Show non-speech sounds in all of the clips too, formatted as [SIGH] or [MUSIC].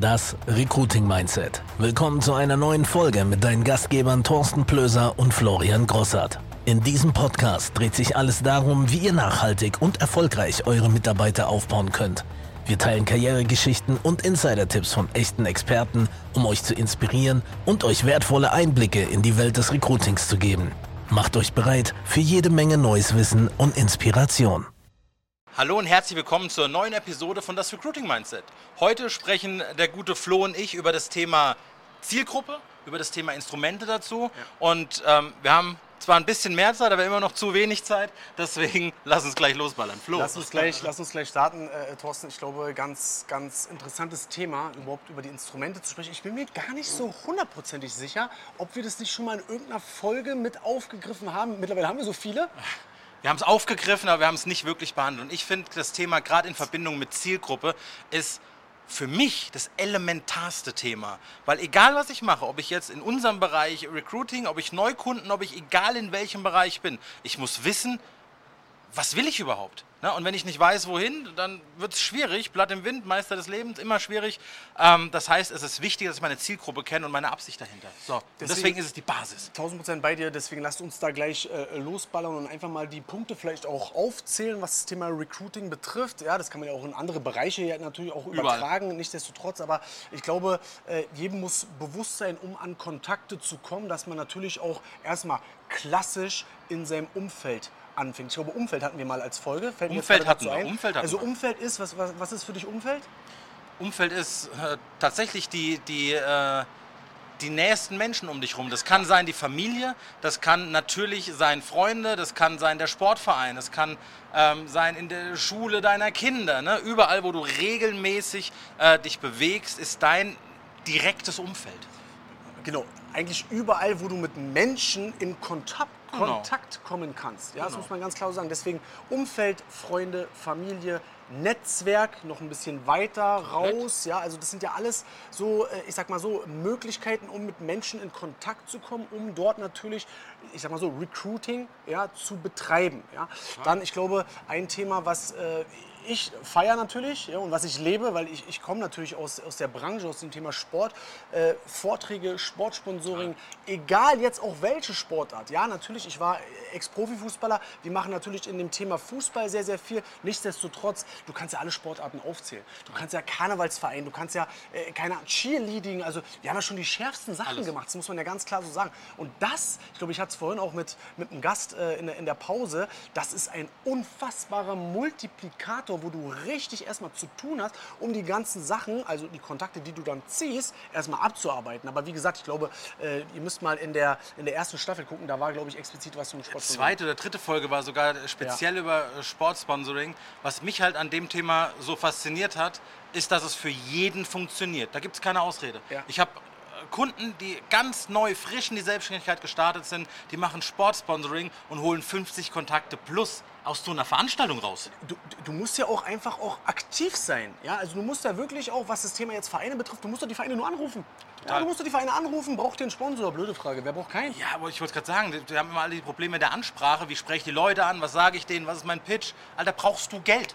Das Recruiting Mindset. Willkommen zu einer neuen Folge mit deinen Gastgebern Thorsten Plöser und Florian Grossart. In diesem Podcast dreht sich alles darum, wie ihr nachhaltig und erfolgreich eure Mitarbeiter aufbauen könnt. Wir teilen Karrieregeschichten und Insider-Tipps von echten Experten, um euch zu inspirieren und euch wertvolle Einblicke in die Welt des Recruitings zu geben. Macht euch bereit für jede Menge neues Wissen und Inspiration. Hallo und herzlich willkommen zur neuen Episode von das Recruiting Mindset. Heute sprechen der gute Flo und ich über das Thema Zielgruppe, über das Thema Instrumente dazu. Ja. Und ähm, wir haben zwar ein bisschen mehr Zeit, aber immer noch zu wenig Zeit. Deswegen [LAUGHS] lass uns gleich losballern. Flo. Lass uns gleich, lass uns gleich starten, äh, Thorsten. Ich glaube, ganz, ganz interessantes Thema, überhaupt über die Instrumente zu sprechen. Ich bin mir gar nicht so hundertprozentig sicher, ob wir das nicht schon mal in irgendeiner Folge mit aufgegriffen haben. Mittlerweile haben wir so viele. Wir haben es aufgegriffen, aber wir haben es nicht wirklich behandelt. Und ich finde, das Thema gerade in Verbindung mit Zielgruppe ist für mich das elementarste Thema. Weil egal was ich mache, ob ich jetzt in unserem Bereich Recruiting, ob ich Neukunden, ob ich egal in welchem Bereich bin, ich muss wissen, was will ich überhaupt? Ne? Und wenn ich nicht weiß, wohin, dann wird es schwierig. Blatt im Wind, Meister des Lebens, immer schwierig. Ähm, das heißt, es ist wichtig, dass ich meine Zielgruppe kenne und meine Absicht dahinter. So, deswegen, deswegen, ist es die Basis. 1000 Prozent bei dir, deswegen lasst uns da gleich äh, losballern und einfach mal die Punkte vielleicht auch aufzählen, was das Thema Recruiting betrifft. Ja, das kann man ja auch in andere Bereiche ja natürlich auch übertragen, Überall. nichtsdestotrotz. Aber ich glaube, äh, jedem muss bewusst sein, um an Kontakte zu kommen, dass man natürlich auch erstmal klassisch in seinem Umfeld anfängt. Ich glaube, Umfeld hatten wir mal als Folge. Fällt Umfeld hatten wir. Umfeld hatten also Umfeld ist, was, was, was ist für dich Umfeld? Umfeld ist äh, tatsächlich die, die, äh, die nächsten Menschen um dich herum. Das kann sein die Familie, das kann natürlich sein Freunde, das kann sein der Sportverein, das kann ähm, sein in der Schule deiner Kinder. Ne? Überall, wo du regelmäßig äh, dich bewegst, ist dein direktes Umfeld. Genau, eigentlich überall, wo du mit Menschen in Kontakt. Kontakt kommen kannst. Ja, genau. Das muss man ganz klar sagen. Deswegen Umfeld, Freunde, Familie, Netzwerk noch ein bisschen weiter raus. Ja, also das sind ja alles so, äh, ich sag mal so, Möglichkeiten, um mit Menschen in Kontakt zu kommen, um dort natürlich, ich sag mal so, Recruiting ja, zu betreiben. Ja. Dann, ich glaube, ein Thema, was äh, ich feiere natürlich ja, und was ich lebe, weil ich, ich komme natürlich aus, aus der Branche, aus dem Thema Sport, äh, Vorträge, Sportsponsoring, ja. egal jetzt auch welche Sportart. Ja, natürlich, ich war Ex-Profi-Fußballer, wir machen natürlich in dem Thema Fußball sehr, sehr viel. Nichtsdestotrotz, du kannst ja alle Sportarten aufzählen. Du kannst ja Karnevalsverein, du kannst ja, äh, keine Cheerleading, also wir haben ja schon die schärfsten Sachen Alles. gemacht, das muss man ja ganz klar so sagen. Und das, ich glaube, ich hatte es vorhin auch mit, mit einem Gast äh, in, in der Pause, das ist ein unfassbarer Multiplikator Faktor, wo du richtig erstmal zu tun hast, um die ganzen Sachen, also die Kontakte, die du dann ziehst, erstmal abzuarbeiten. Aber wie gesagt, ich glaube, äh, ihr müsst mal in der, in der ersten Staffel gucken, da war, glaube ich, explizit was zum Sport. Die zweite oder dritte Folge war sogar speziell ja. über äh, Sportsponsoring. Was mich halt an dem Thema so fasziniert hat, ist, dass es für jeden funktioniert. Da gibt es keine Ausrede. Ja. Ich habe Kunden, die ganz neu, frisch in die Selbstständigkeit gestartet sind, die machen Sportsponsoring und holen 50 Kontakte plus aus so einer Veranstaltung raus. Du, du, musst ja auch einfach auch aktiv sein. Ja? Also du musst ja wirklich auch, was das Thema jetzt Vereine betrifft, du musst doch die Vereine nur anrufen. Ja, du musst doch die Vereine anrufen, braucht ihr einen Sponsor? Blöde Frage, wer braucht keinen? Ja, aber ich wollte gerade sagen, wir haben immer alle die Probleme der Ansprache. Wie spreche ich die Leute an? Was sage ich denen? Was ist mein Pitch? Alter, brauchst du Geld?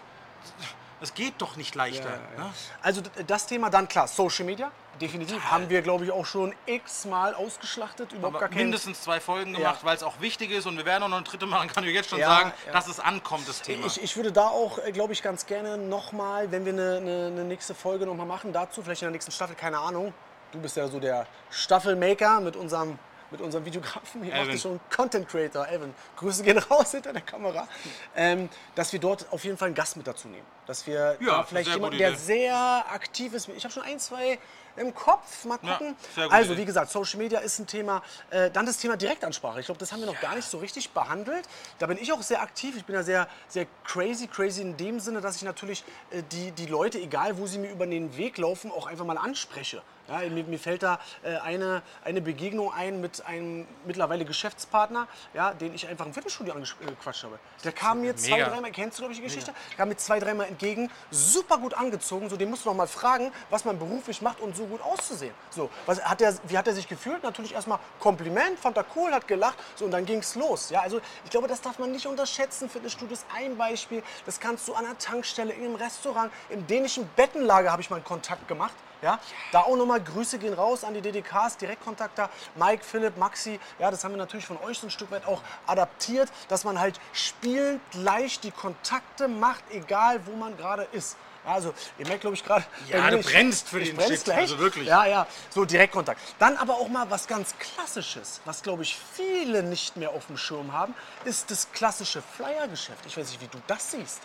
Das geht doch nicht leichter. Ja, ja. Ne? Also das Thema dann klar, Social Media, definitiv. Total. Haben wir, glaube ich, auch schon x-mal ausgeschlachtet. Überhaupt gar mindestens zwei Folgen gemacht, ja. weil es auch wichtig ist. Und wir werden auch noch eine dritte machen, [LAUGHS] kann ich jetzt schon sagen, dass es ankommt, das Thema. Ich, ich würde da auch, äh, glaube ich, ganz gerne nochmal, wenn wir eine, eine, eine nächste Folge nochmal machen, dazu, vielleicht in der nächsten Staffel, keine Ahnung. Du bist ja so der Staffelmaker mit unserem mit unserem Videografen, hier macht schon Content Creator, Evan. Grüße gehen raus hinter der Kamera. Ähm, dass wir dort auf jeden Fall einen Gast mit dazu nehmen. Dass wir ja, vielleicht jemanden, der sehr aktiv ist. Ich habe schon ein, zwei im Kopf. Mal gucken. Ja, also, wie gesagt, Social Media ist ein Thema. Äh, dann das Thema Direktansprache. Ich glaube, das haben wir noch ja. gar nicht so richtig behandelt. Da bin ich auch sehr aktiv. Ich bin ja sehr, sehr crazy. Crazy in dem Sinne, dass ich natürlich äh, die, die Leute, egal wo sie mir über den Weg laufen, auch einfach mal anspreche. Ja, mir, mir, fällt da äh, eine, eine Begegnung ein mit einem mittlerweile Geschäftspartner, ja, den ich einfach im Fitnessstudio angequatscht habe. Der kam mir zwei, dreimal, kennst du glaube ich die Geschichte? Mega. Kam mir zwei, dreimal entgegen, super gut angezogen. So, den musst du noch mal fragen, was man beruflich macht und so gut auszusehen. So, was, hat der, wie hat er sich gefühlt? Natürlich erstmal Kompliment, fand er cool, hat gelacht. So, und dann ging es los. Ja, also ich glaube, das darf man nicht unterschätzen. Fitnessstudio ist ein Beispiel. Das kannst du an der Tankstelle, in einem Restaurant, im dänischen Bettenlager habe ich mal einen Kontakt gemacht. Ja? Da auch nochmal Grüße gehen raus an die DDKs, Direktkontakt da. Mike, Philipp, Maxi. Ja, das haben wir natürlich von euch so ein Stück weit auch adaptiert, dass man halt spielend gleich die Kontakte macht, egal wo man gerade ist. Ja, Also, ihr merkt, glaube ich, gerade. Ja, du brennst für den brenn's Shit, gleich. also wirklich. Ja, ja, so Direktkontakt. Dann aber auch mal was ganz Klassisches, was, glaube ich, viele nicht mehr auf dem Schirm haben, ist das klassische Flyergeschäft. Ich weiß nicht, wie du das siehst.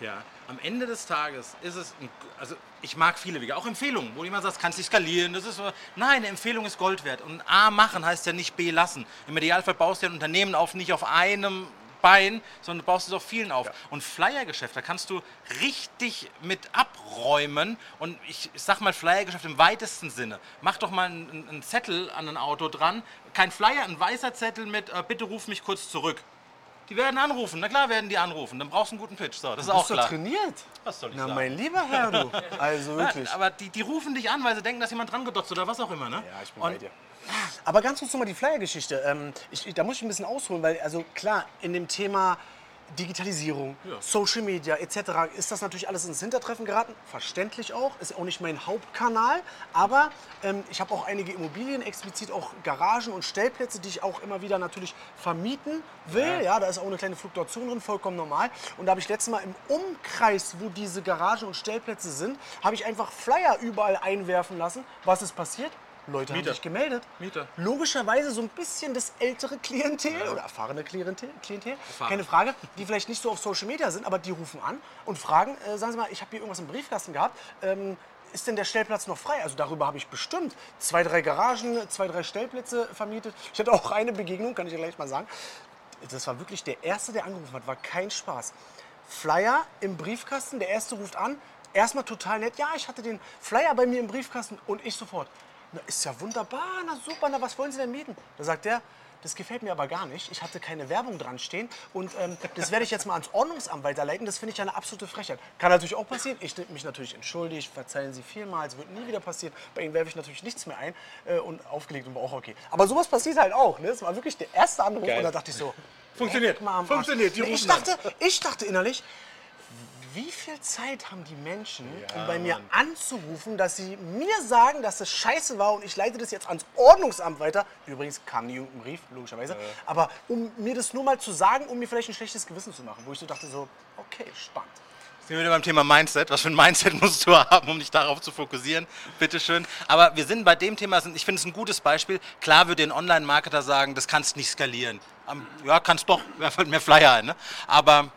Ja, am Ende des Tages ist es, ein, also ich mag viele Wege, auch Empfehlungen, wo jemand sagt, kannst dich skalieren, das ist so. Nein, eine Empfehlung ist Gold wert. Und A machen heißt ja nicht B lassen. Im Idealfall baust du ja ein Unternehmen auf, nicht auf einem Bein, sondern du baust es auf vielen auf. Und Flyergeschäft, da kannst du richtig mit abräumen. Und ich, ich sag mal Flyergeschäft im weitesten Sinne. Mach doch mal einen, einen Zettel an ein Auto dran. Kein Flyer, ein weißer Zettel mit, äh, bitte ruf mich kurz zurück. Die werden anrufen, na klar werden die anrufen. Dann brauchst du einen guten Pitch. So, das ist auch Bist du klar. trainiert? Was soll ich Na, sagen? mein lieber Herr, du. [LAUGHS] Also wirklich. Aber die, die rufen dich an, weil sie denken, dass jemand dran gedotzt oder was auch immer, ne? Ja, ich bin Und bei dir. Aber ganz kurz nochmal die Flyer-Geschichte. Ähm, ich, ich- da muss ich ein bisschen ausholen, weil, also klar, in dem Thema Digitalisierung, Social Media etc. ist das natürlich alles ins Hintertreffen geraten. Verständlich auch, ist auch nicht mein Hauptkanal. Aber ähm, ich habe auch einige Immobilien, explizit auch Garagen und Stellplätze, die ich auch immer wieder natürlich vermieten will. Ja, da ist auch eine kleine Fluktuation drin, vollkommen normal. Und da habe ich letztes Mal im Umkreis, wo diese Garagen und Stellplätze sind, habe ich einfach Flyer überall einwerfen lassen. Was ist passiert? Leute Mieter. haben sich gemeldet. Mieter. Logischerweise so ein bisschen das ältere Klientel oder erfahrene Klientel, Klientel Erfahren. keine Frage, die vielleicht nicht so auf Social Media sind, aber die rufen an und fragen, äh, sagen Sie mal, ich habe hier irgendwas im Briefkasten gehabt, ähm, ist denn der Stellplatz noch frei? Also darüber habe ich bestimmt zwei, drei Garagen, zwei, drei Stellplätze vermietet. Ich hatte auch eine Begegnung, kann ich ja gleich mal sagen. Das war wirklich der Erste, der angerufen hat, war kein Spaß. Flyer im Briefkasten, der Erste ruft an, erstmal total nett, ja, ich hatte den Flyer bei mir im Briefkasten und ich sofort. Na, ist ja wunderbar, na super, na was wollen Sie denn mieten? Da sagt er, das gefällt mir aber gar nicht. Ich hatte keine Werbung dran stehen und ähm, das werde ich jetzt mal ans Ordnungsamt weiterleiten. Das finde ich ja eine absolute Frechheit. Kann natürlich auch passieren. Ich mich natürlich entschuldigt, verzeihen Sie vielmals, wird nie wieder passieren. Bei Ihnen werfe ich natürlich nichts mehr ein äh, und aufgelegt und war auch okay. Aber sowas passiert halt auch. Ne? Das war wirklich der erste Anruf und da dachte ich so, Funktioniert. Funktioniert, die Nee, ich, dachte, ich dachte innerlich, wie viel Zeit haben die Menschen, um bei mir anzurufen, dass sie mir sagen, dass es scheiße war und ich leite das jetzt ans Ordnungsamt weiter. Übrigens kam nie irgendein Brief, logischerweise. Aber um mir das nur mal zu sagen, um mir vielleicht ein schlechtes Gewissen zu machen. Wo ich so dachte, so, okay, spannend. Sind wir wieder beim Thema Mindset. Was für ein Mindset [LAUGHS] musst du haben, um dich darauf zu fokussieren? Bitteschön. Aber wir sind bei dem Thema, ich finde es ein gutes Beispiel. Klar würde ein Online-Marketer sagen, das kannst nicht skalieren. Ja, kannst doch, [LAUGHS] mir fällt mehr Flyer ein. Ne? Aber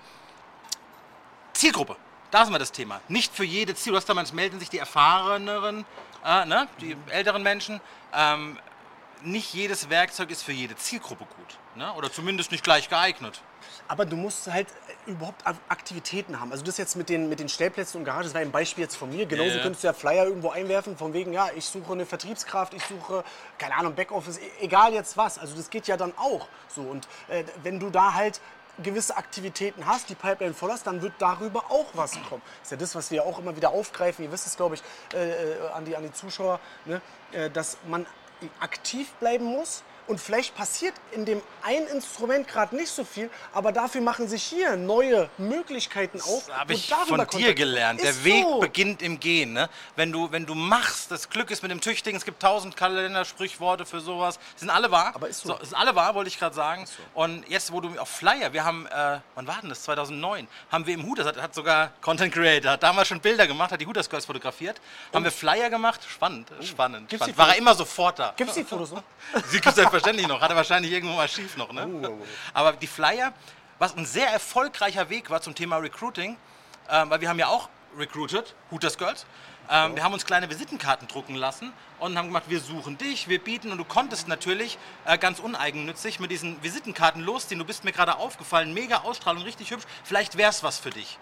Zielgruppe, da sind wir das Thema. Nicht für jede Ziel. Du hast damals melden sich die erfahreneren, äh, ne? die älteren Menschen. Ähm, nicht jedes Werkzeug ist für jede Zielgruppe gut. Ne? Oder zumindest nicht gleich geeignet. Aber du musst halt äh, überhaupt Ak- Aktivitäten haben. Also das jetzt mit den, mit den Stellplätzen und Garagen, das war ein Beispiel jetzt von mir. Genauso Ja. könntest du ja Flyer irgendwo einwerfen, von wegen, ja, ich suche eine Vertriebskraft, ich suche, keine Ahnung, Backoffice, e- egal jetzt was. Also das geht ja dann auch so. Und äh, wenn du da halt gewisse Aktivitäten hast, die Pipeline voll hast, dann wird darüber auch was kommen. Das ist ja das, was wir auch immer wieder aufgreifen. Ihr wisst es, glaube ich, äh, äh, an, die, an die Zuschauer, ne? äh, dass man aktiv bleiben muss. Und vielleicht passiert in dem einen Instrument gerade nicht so viel, aber dafür machen sich hier neue Möglichkeiten auf. Das habe ich von dir gelernt. Der Weg so. beginnt im Gehen. Ne? Wenn, du, wenn du machst, das Glück ist mit dem Tüchtigen, es gibt tausend Kalendersprichworte für sowas. Sind alle wahr? Aber ist so. Sind alle wahr, wollte ich gerade sagen. Und jetzt, wo du auf Flyer, wir haben, äh, wann war denn das? 2009, haben wir im Hooters, hat, hat sogar Content Creator, hat damals schon Bilder gemacht, hat die Hooters Girls fotografiert, haben wir Flyer gemacht. Spannend, spannend. Oh. Gibt's spannend. die War er immer sofort da. Gibt es die Fotos noch? [LAUGHS] Sie gibt es selbstverständlich noch, hat er wahrscheinlich irgendwo mal schief noch. Ne? Oh, Aber die Flyer, was ein sehr erfolgreicher Weg war zum Thema Recruiting, ähm, weil wir haben ja auch recruited, Hooters Girls. Ähm, Wir haben uns kleine Visitenkarten drucken lassen und haben gemacht, wir suchen dich, wir bieten und du konntest natürlich äh, ganz uneigennützig mit diesen Visitenkarten losziehen. Du bist mir gerade aufgefallen, mega Ausstrahlung, richtig hübsch. Vielleicht wäre es was für dich.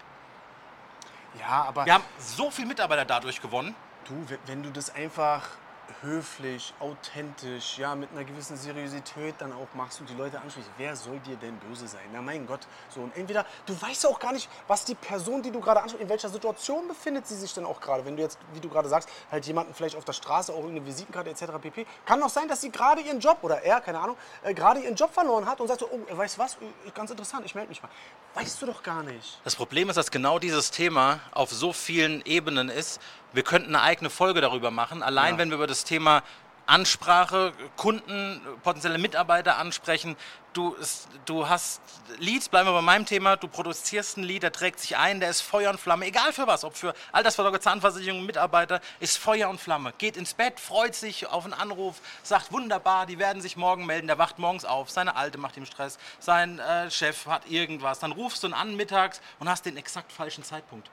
Ja, aber Wir haben so viele Mitarbeiter dadurch gewonnen. du, wenn du das einfach höflich, authentisch, ja, mit einer gewissen Seriosität dann auch machst und die Leute ansprichst, wer soll dir denn böse sein? Na mein Gott, so und entweder du weißt ja auch gar nicht, was die Person, die du gerade ansprichst, in welcher Situation befindet sie sich denn auch gerade. Wenn du jetzt, wie du gerade sagst, halt jemanden vielleicht auf der Straße auch irgendeine Visitenkarte etc. pp. Kann auch sein, dass sie gerade ihren Job oder er, keine Ahnung, äh, gerade ihren Job verloren hat und sagt so, oh, weißt du was, ganz interessant, ich melde mich mal. Weißt du doch gar nicht. Das Problem ist, dass genau dieses Thema auf so vielen Ebenen ist Wir könnten eine eigene Folge darüber machen, allein Ja. wenn wir über das Thema Ansprache, Kunden, potenzielle Mitarbeiter ansprechen. Du, du hast Leads, bleiben wir bei meinem Thema, du produzierst ein Lied, der trägt sich ein, der ist Feuer und Flamme, egal für was, ob für Altersvorsorge, Zahnversicherung, Mitarbeiter, ist Feuer und Flamme. Geht ins Bett, freut sich auf einen Anruf, sagt wunderbar, die werden sich morgen melden, der wacht morgens auf, seine Alte macht ihm Stress, sein äh, Chef hat irgendwas, dann rufst du ihn an mittags und hast den exakt falschen Zeitpunkt.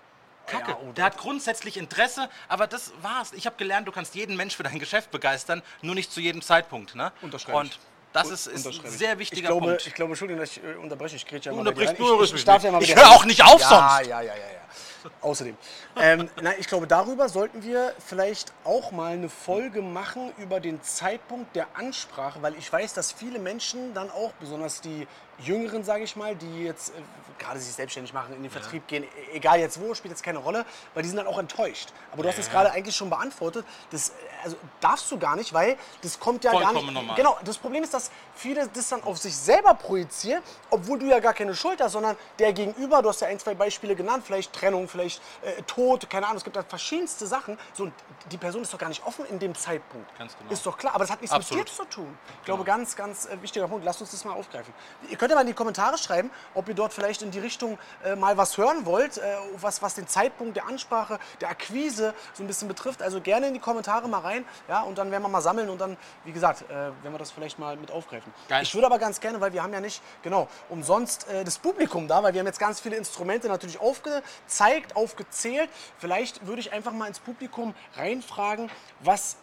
Kacke. Ja, oh, der hat grundsätzlich Interesse, aber das war's. Ich habe gelernt, du kannst jeden Mensch für dein Geschäft begeistern, nur nicht zu jedem Zeitpunkt. Ne? Unterschreibe. Und das ist, ist ein sehr wichtiger ich glaube, Punkt. Ich glaube, Entschuldigung, dass ich äh, unterbreche. Ich kriege ja Du unterbrichst nur, ich, ich, darf ja mal Ich höre auch nicht auf ja, sonst. Ja, ja, ja, ja. Außerdem. ähm, [LAUGHS] nein, ich glaube, darüber sollten wir vielleicht auch mal eine Folge machen über den Zeitpunkt der Ansprache, weil ich weiß, dass viele Menschen dann auch, besonders die Jüngeren, sage ich mal, die jetzt äh, gerade sich selbstständig machen, in den Vertrieb gehen, e- egal jetzt wo, spielt jetzt keine Rolle, weil die sind dann auch enttäuscht. Aber du hast es gerade eigentlich schon beantwortet. Das äh, also darfst du gar nicht, weil das kommt ja gar Vollkommen nicht. normal. Genau, das Problem ist, dass viele das dann auf sich selber projizieren, obwohl du ja gar keine Schuld hast, sondern der Gegenüber, du hast ja ein, zwei Beispiele genannt, vielleicht Trennung, vielleicht äh, Tod, keine Ahnung, es gibt da verschiedenste Sachen. So, die Person ist doch gar nicht offen in dem Zeitpunkt. Ganz genau. Ist doch klar, aber das hat nichts Absolut. mit dir zu tun. Ich glaube, ganz, ganz äh, wichtiger Punkt. Lasst uns das mal aufgreifen. Ihr könnt ja mal in die Kommentare schreiben, ob ihr dort vielleicht in die Richtung äh, mal was hören wollt, äh, was, was den Zeitpunkt der Ansprache, der Akquise so ein bisschen betrifft. Also gerne in die Kommentare mal rein, ja, und dann werden wir mal sammeln und dann, wie gesagt, äh, werden wir das vielleicht mal mit aufgreifen. Geil. Ich würde aber ganz gerne, weil wir haben ja nicht, genau, umsonst äh, das Publikum da, weil wir haben jetzt ganz viele Instrumente natürlich aufgezeigt, aufgezählt. Vielleicht würde ich einfach mal ins Publikum reinfragen, was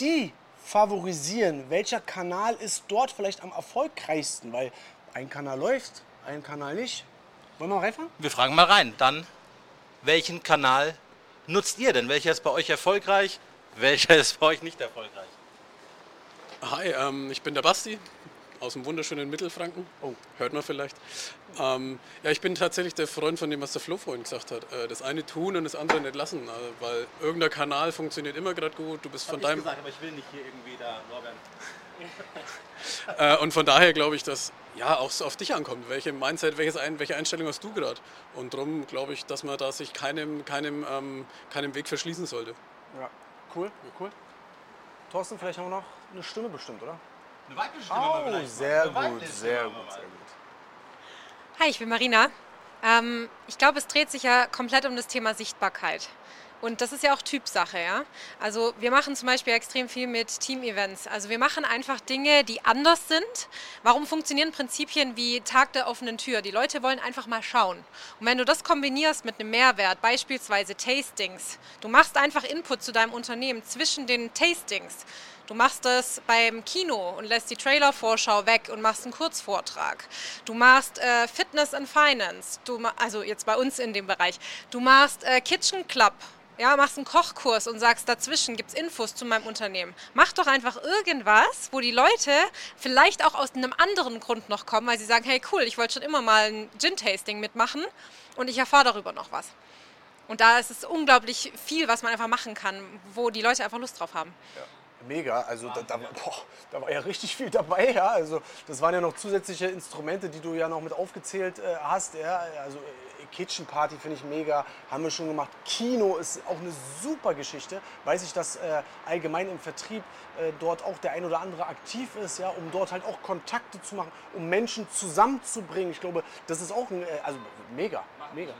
die favorisieren? Welcher Kanal ist dort vielleicht am erfolgreichsten? Weil ein Kanal läuft, ein Kanal nicht. Wollen wir mal reinfahren? Wir fragen mal rein. Dann, welchen Kanal nutzt ihr denn? Welcher ist bei euch erfolgreich? Welcher [LAUGHS] ist bei euch nicht erfolgreich? Hi, ähm, ich bin der Basti aus dem wunderschönen Mittelfranken. Oh, hört man vielleicht. Ähm, ja, ich bin tatsächlich der Freund von dem, was der Flo vorhin gesagt hat. Äh, das eine tun und das andere nicht lassen, äh, weil irgendein Kanal funktioniert immer gerade gut. Du bist von deinem aber ich will nicht hier irgendwie da lorbeeren. [LAUGHS] äh, und von daher glaube ich, dass ja auch so auf dich ankommt. Welche Mindset, welches ein, welche Einstellung hast du gerade? Und darum glaube ich, dass man da sich keinem, keinem, ähm, keinem Weg verschließen sollte. Ja, cool, cool. Thorsten, vielleicht haben wir noch eine Stimme bestimmt, oder? Eine weibliche Stimme Oh, mal vielleicht. sehr gut, sehr gut, sehr gut. Hi, ich bin Marina. Ähm, ich glaube, es dreht sich ja komplett um das Thema Sichtbarkeit. Und das ist ja auch Typsache, ja. Also wir machen zum Beispiel extrem viel mit Team-Events. Also wir machen einfach Dinge, die anders sind. Warum funktionieren Prinzipien wie Tag der offenen Tür? Die Leute wollen einfach mal schauen. Und wenn du das kombinierst mit einem Mehrwert, beispielsweise Tastings, du machst einfach Input zu deinem Unternehmen zwischen den Tastings. Du machst das beim Kino und lässt die Trailer-Vorschau weg und machst einen Kurzvortrag. Du machst äh, Fitness and Finance, du, also jetzt bei uns in dem Bereich. Du machst äh, Kitchen Club, ja, machst einen Kochkurs und sagst, dazwischen gibt es Infos zu meinem Unternehmen. Mach doch einfach irgendwas, wo die Leute vielleicht auch aus einem anderen Grund noch kommen, weil sie sagen, hey cool, ich wollte schon immer mal ein Gin-Tasting mitmachen und ich erfahre darüber noch was. Und da ist es unglaublich viel, was man einfach machen kann, wo die Leute einfach Lust drauf haben. Mega, also da, da, boah, da war ja richtig viel dabei, ja. Also das waren ja noch zusätzliche Instrumente, die du ja noch mit aufgezählt äh, hast, ja. Also äh, Kitchen Party finde ich mega, haben wir schon gemacht. Kino ist auch eine super Geschichte. Weiß ich, dass äh, allgemein im Vertrieb äh, dort auch der ein oder andere aktiv ist, ja, um dort halt auch Kontakte zu machen, um Menschen zusammenzubringen. Ich glaube, das ist auch ein, äh, also mega, mega.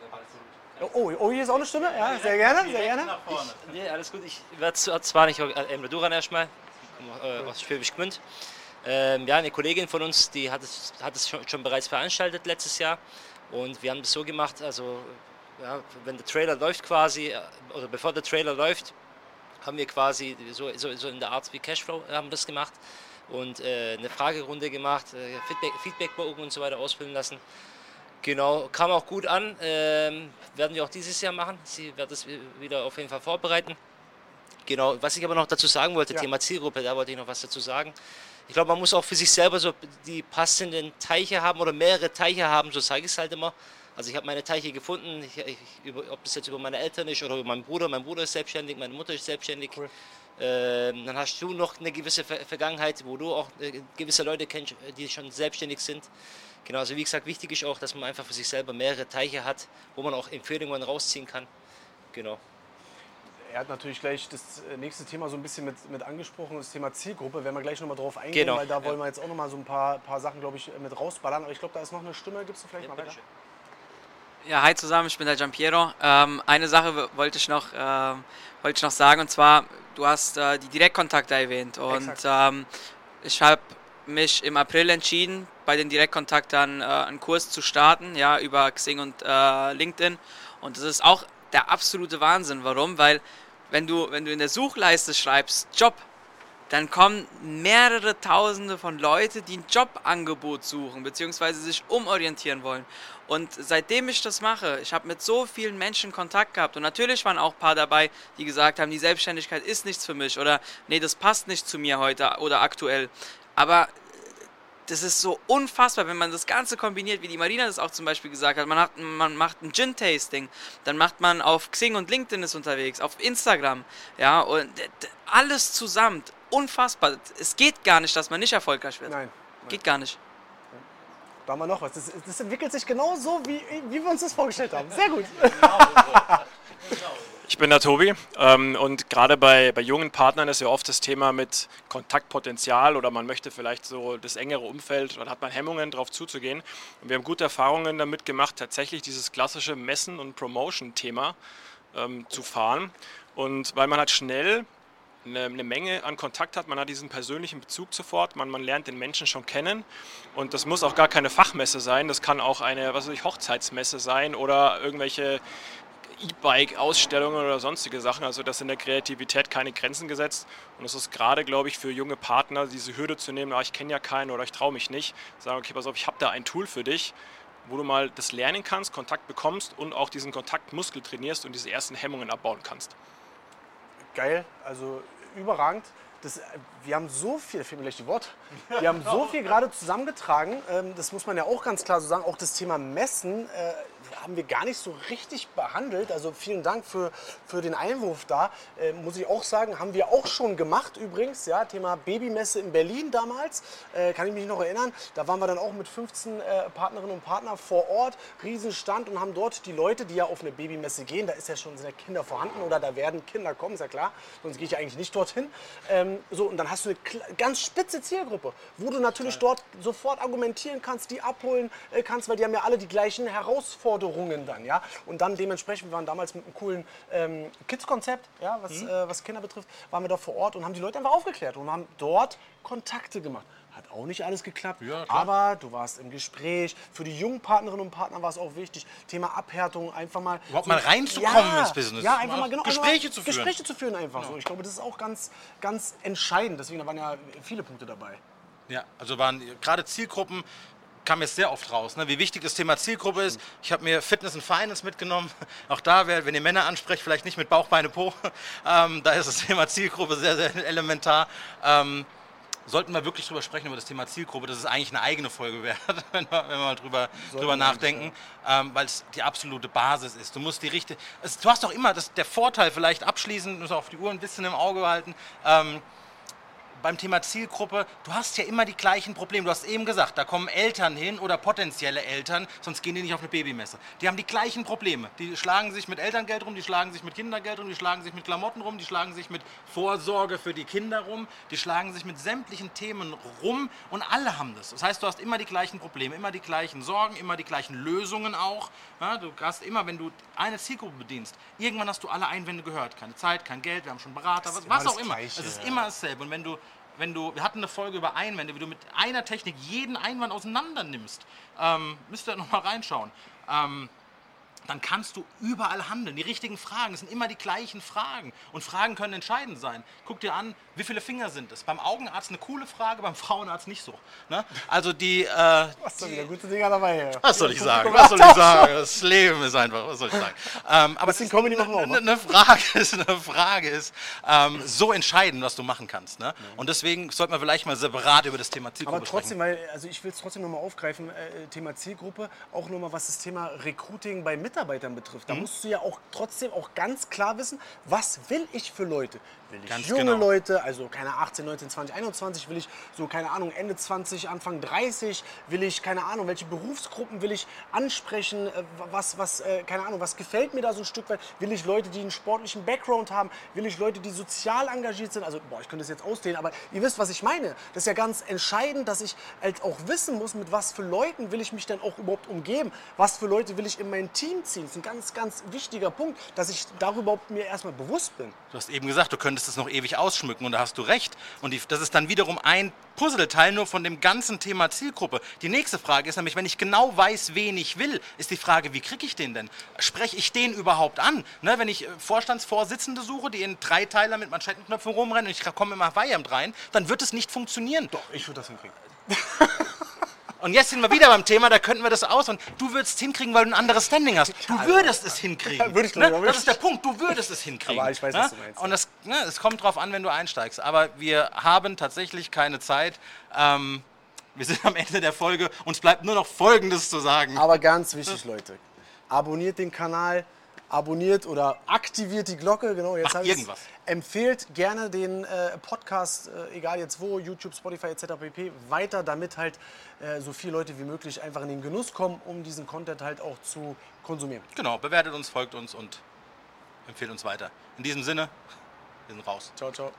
Oh, oh, hier ist auch eine Stimme, ja, sehr gerne, sehr gerne. Nach vorne. Nee, alles gut. Ich werde zwar nicht äh, Emre Duran erstmal, äh, aus Schwäbisch Gmünd. Ähm, ja, eine Kollegin von uns, die hat es, hat es schon, schon bereits veranstaltet letztes Jahr. Und wir haben das so gemacht, also ja, wenn der Trailer läuft quasi, äh, oder bevor der Trailer läuft, haben wir quasi so, so, so in der Art wie Cashflow äh, haben wir das gemacht und äh, eine Fragerunde gemacht, äh, Feedback, Feedbackbogen und so weiter ausfüllen lassen. Genau, kam auch gut an. Ähm, werden wir auch dieses Jahr machen. Sie wird es wieder auf jeden Fall vorbereiten. Genau, was ich aber noch dazu sagen wollte, Ja. Thema Zielgruppe, da wollte ich noch was dazu sagen. Ich glaube, man muss auch für sich selber so die passenden Teiche haben oder mehrere Teiche haben, so sage ich es halt immer. Also ich habe meine Teiche gefunden, ich, ich, über, ob das jetzt über meine Eltern ist oder über meinen Bruder. Mein Bruder ist selbstständig, meine Mutter ist selbstständig. Ähm, dann hast du noch eine gewisse Ver Vergangenheit, wo du auch äh, gewisse Leute kennst, äh, die schon selbstständig sind. Genau, also wie gesagt, wichtig ist auch, dass man einfach für sich selber mehrere Teiche hat, wo man auch Empfehlungen rausziehen kann. Genau. er hat natürlich gleich das äh, nächste Thema so ein bisschen mit, mit angesprochen, das Thema Zielgruppe. Werden wir gleich nochmal drauf eingehen, Genau. weil da wollen wir jetzt auch nochmal so ein paar, paar Sachen, glaube ich, mit rausballern. Aber ich glaube, da ist noch eine Stimme. Gibst du vielleicht mal weiter? Ja, hi zusammen, ich bin der Giampiero. Ähm, eine Sache wollte ich, noch, ähm, wollte ich noch sagen und zwar, du hast äh, die Direktkontakte erwähnt und ähm, ich habe mich im April entschieden, bei den Direktkontakten äh, einen Kurs zu starten, ja, über Xing und äh, LinkedIn und das ist auch der absolute Wahnsinn. Warum? Weil wenn du, wenn du in der Suchleiste schreibst Job, dann kommen mehrere Tausende von Leute, die ein Jobangebot suchen, beziehungsweise sich umorientieren wollen. Und seitdem ich das mache, ich habe mit so vielen Menschen Kontakt gehabt und natürlich waren auch ein paar dabei, die gesagt haben, die Selbstständigkeit ist nichts für mich oder nee, das passt nicht zu mir heute oder aktuell. Aber das ist so unfassbar, wenn man das Ganze kombiniert, wie die Marina das auch zum Beispiel gesagt hat. Man, hat, man macht ein Gin-Tasting, dann macht man auf Xing und LinkedIn ist unterwegs, auf Instagram, ja, und alles zusammen, unfassbar. Es geht gar nicht, dass man nicht erfolgreich wird. Nein. Geht gar nicht. Da haben wir noch was. Das, das entwickelt sich genau so, wie, wie wir uns das vorgestellt haben. Sehr gut. [LAUGHS] Ich bin der Tobi ähm, und gerade bei, bei jungen Partnern ist ja oft das Thema mit Kontaktpotenzial oder man möchte vielleicht so das engere Umfeld oder hat man Hemmungen darauf zuzugehen. Und wir haben gute Erfahrungen damit gemacht, tatsächlich dieses klassische Messen- und Promotion-Thema ähm, zu fahren. Und weil man halt schnell eine, eine Menge an Kontakt hat, man hat diesen persönlichen Bezug sofort, man, man lernt den Menschen schon kennen und das muss auch gar keine Fachmesse sein, das kann auch eine was weiß ich, Hochzeitsmesse sein oder irgendwelche E-Bike-Ausstellungen oder sonstige Sachen. Also das in der Kreativität keine Grenzen gesetzt. Und es ist gerade, glaube ich, für junge Partner, diese Hürde zu nehmen, ah, ich kenne ja keinen oder ich traue mich nicht, sagen, okay, pass auf, ich habe da ein Tool für dich, wo du mal das lernen kannst, Kontakt bekommst und auch diesen Kontaktmuskel trainierst und diese ersten Hemmungen abbauen kannst. Geil, also überragend. Das, äh, wir haben so viel, fehlen mir gleich die Worte, wir haben so [LAUGHS] viel gerade zusammengetragen, ähm, das muss man ja auch ganz klar so sagen, auch das Thema Messen äh, haben wir gar nicht so richtig behandelt, also vielen Dank für, für den Einwurf da, äh, muss ich auch sagen, haben wir auch schon gemacht übrigens, ja, Thema Babymesse in Berlin damals, äh, kann ich mich noch erinnern, da waren wir dann auch mit 15 äh, Partnerinnen und Partnern vor Ort, Riesenstand und haben dort die Leute, die ja auf eine Babymesse gehen, da ist ja schon ja Kinder vorhanden oder da werden Kinder kommen, ist ja klar, sonst gehe ich ja eigentlich nicht dorthin. Ähm, so, und dann hast du eine ganz spitze Zielgruppe, wo du natürlich dort sofort argumentieren kannst, die abholen äh, kannst, weil die haben ja alle die gleichen Herausforderungen dann, ja. Und dann dementsprechend, wir waren damals mit einem coolen ähm, Kids-Konzept, ja, was, äh, was Kinder betrifft, waren wir da vor Ort und haben die Leute einfach aufgeklärt und haben dort Kontakte gemacht. Hat auch nicht alles geklappt, aber du warst im Gespräch. Für die jungen Partnerinnen und Partner war es auch wichtig, Thema Abhärtung, einfach mal Überhaupt mal reinzukommen ins Business. Ja, einfach mal genau, Gespräche einfach zu mal führen. Gespräche zu führen einfach so. Ich glaube, das ist auch ganz, ganz entscheidend. Deswegen da waren ja viele Punkte dabei. Ja, also waren gerade Zielgruppen kam jetzt sehr oft raus, ne? wie wichtig das Thema Zielgruppe ist. Ich habe mir Fitness and Finance mitgenommen. [LAUGHS] Auch da, wenn ihr Männer ansprecht, vielleicht nicht mit Bauch, Beine, Po. [LAUGHS] Ähm, da ist das Thema Zielgruppe sehr, sehr elementar. Ähm, sollten wir wirklich drüber sprechen, über das Thema Zielgruppe. Das ist eigentlich eine eigene Folge [LAUGHS] wert, wenn wir, wenn wir mal drüber, drüber nachdenken, ähm, weil es die absolute Basis ist. Du musst die richtige. Du hast doch immer das, der Vorteil, vielleicht abschließend, muss auf die Uhr ein bisschen im Auge behalten. Ähm, beim Thema Zielgruppe, du hast ja immer die gleichen Probleme. Du hast eben gesagt, da kommen Eltern hin oder potenzielle Eltern, sonst gehen die nicht auf eine Babymesse. Die haben die gleichen Probleme. Die schlagen sich mit Elterngeld rum, die schlagen sich mit Kindergeld rum, die schlagen sich mit Klamotten rum, die schlagen sich mit Vorsorge für die Kinder rum, die schlagen sich mit sämtlichen Themen rum und alle haben das. Das heißt, du hast immer die gleichen Probleme, immer die gleichen Sorgen, immer die gleichen Lösungen auch. Ja, du hast immer, wenn du eine Zielgruppe bedienst, irgendwann hast du alle Einwände gehört. Keine Zeit, kein Geld, wir haben schon Berater, was, was auch immer. Gleiche, Es ist ja. immer dasselbe. Und wenn du, wenn du, wir hatten eine Folge über Einwände, wie du mit einer Technik jeden Einwand auseinander nimmst, ähm, müsst ihr noch mal reinschauen. Ähm, dann kannst du überall handeln. Die richtigen Fragen, es sind immer die gleichen Fragen. Und Fragen können entscheidend sein. Guck dir an, wie viele Finger sind es? Beim Augenarzt eine coole Frage, beim Frauenarzt nicht so. Ne? Also die, äh, Was da wieder gute Dinger dabei hier. was soll ich sagen? Was soll ich sagen? Das Leben ist einfach, was soll ich sagen? Ähm, aber Bisschen Comedy machen wir auch, wa? eine Frage ist, eine Frage ist ähm, so entscheidend, was du machen kannst. Ne? Und deswegen sollte man vielleicht mal separat über das Thema Zielgruppe Aber trotzdem, sprechen. weil, also ich will es trotzdem nochmal aufgreifen, äh, Thema Zielgruppe, auch nochmal was das Thema Recruiting bei Mitarbeitern betrifft, da Mhm. musst du ja auch trotzdem auch ganz klar wissen, was will ich für Leute? Will ich Ganz junge genau. Leute, also keine 18, 19, 20, 21, will ich so, keine Ahnung, Ende 20, Anfang 30, will ich, keine Ahnung, welche Berufsgruppen will ich ansprechen, äh, was, was, äh, keine Ahnung, was gefällt mir da so ein Stück weit? Will ich Leute, die einen sportlichen Background haben? Will ich Leute, die sozial engagiert sind? Also, boah, ich könnte das jetzt ausdehnen, aber ihr wisst, was ich meine. Das ist ja ganz entscheidend, dass ich halt auch wissen muss, mit was für Leuten will ich mich dann auch überhaupt umgeben? Was für Leute will ich in mein Team ziehen? Das ist ein ganz, ganz wichtiger Punkt, dass ich darüber überhaupt mir erstmal bewusst bin. Du hast eben gesagt, du könntest es noch ewig ausschmücken und da hast du recht. Und die, das ist dann wiederum ein Puzzleteil nur von dem ganzen Thema Zielgruppe. Die nächste Frage ist nämlich, wenn ich genau weiß, wen ich will, ist die Frage, wie kriege ich den denn? Spreche ich den überhaupt an? Ne, wenn ich äh, Vorstandsvorsitzende suche, die in Dreiteiler mit Manschettenknöpfen rumrennen und ich komme immer Weihend rein, dann wird es nicht funktionieren. Doch, ich würde das hinkriegen. [LAUGHS] Und jetzt sind wir wieder beim Thema, da könnten wir das aus und du würdest hinkriegen, weil du ein anderes Standing hast. Du würdest es hinkriegen. [LAUGHS] Würde ich, ne? Das ist der Punkt, du würdest es hinkriegen. Aber ich weiß, ne? was du meinst, Und das, ne, es kommt drauf an, wenn du einsteigst. Aber wir haben tatsächlich keine Zeit. Ähm, wir sind am Ende der Folge. Uns bleibt nur noch Folgendes zu sagen. Aber ganz wichtig, Leute, abonniert den Kanal, abonniert oder aktiviert die Glocke. Genau, jetzt Macht irgendwas. Empfehlt gerne den äh, Podcast, äh, egal jetzt wo, YouTube, Spotify etc. pp. weiter, damit halt äh, so viele Leute wie möglich einfach in den Genuss kommen, um diesen Content halt auch zu konsumieren. Genau, bewertet uns, folgt uns und empfehlt uns weiter. In diesem Sinne, wir sind raus. Ciao, ciao.